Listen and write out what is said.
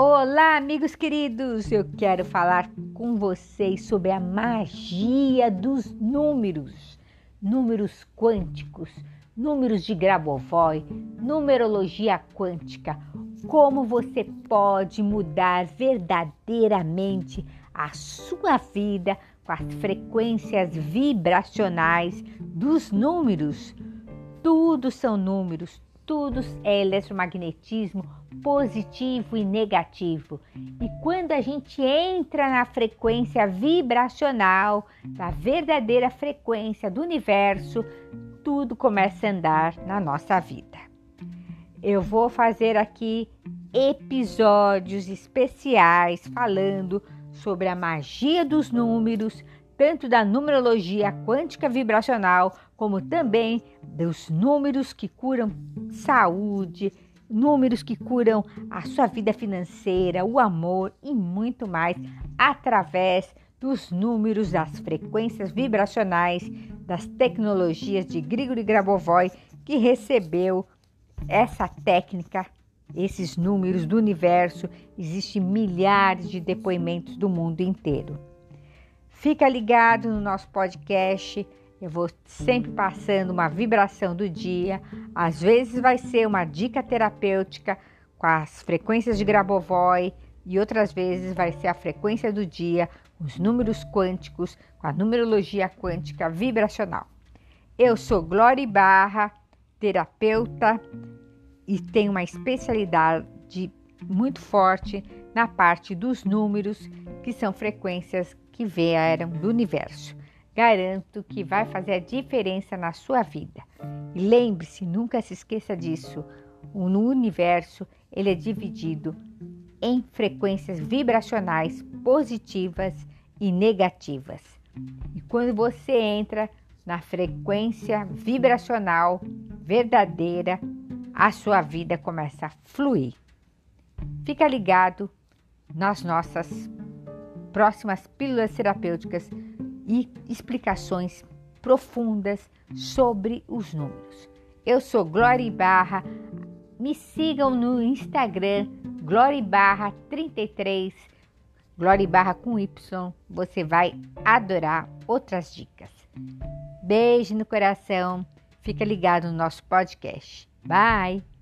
Olá, amigos queridos! Eu quero falar com vocês sobre a magia dos números, números quânticos, números de Grabovoi, numerologia quântica. Como você pode mudar verdadeiramente a sua vida com as frequências vibracionais dos números. Tudo são números, tudo é eletromagnetismo positivo e negativo. E quando a gente entra na frequência vibracional, da verdadeira frequência do universo, tudo começa a andar na nossa vida. Eu vou fazer aqui episódios especiais falando sobre a magia dos números, tanto da numerologia quântica vibracional, como também dos números que curam saúde, números que curam a sua vida financeira, o amor e muito mais através dos números das frequências vibracionais das tecnologias de Grigori Grabovoi que recebeu essa técnica, esses números do universo. Existem milhares de depoimentos do mundo inteiro. Fica ligado no nosso podcast. Eu vou sempre passando uma vibração do dia. Às vezes vai ser uma dica terapêutica com as frequências de Grabovoi e outras vezes vai ser a frequência do dia, os números quânticos, com a numerologia quântica vibracional. Eu sou Glória Barra, terapeuta e tenho uma especialidade muito forte na parte dos números, que são frequências que vieram do universo. Garanto que vai fazer a diferença na sua vida. E lembre-se, nunca se esqueça disso. O universo ele é dividido em frequências vibracionais positivas e negativas. E quando você entra na frequência vibracional verdadeira, a sua vida começa a fluir. Fica ligado nas nossas próximas pílulas terapêuticas e explicações profundas sobre os números. Eu sou Glória Barra. Me sigam no Instagram Glória Barra 33, Glória Barra com Y. Você vai adorar outras dicas. Beijo no coração. Fica ligado no nosso podcast. Bye.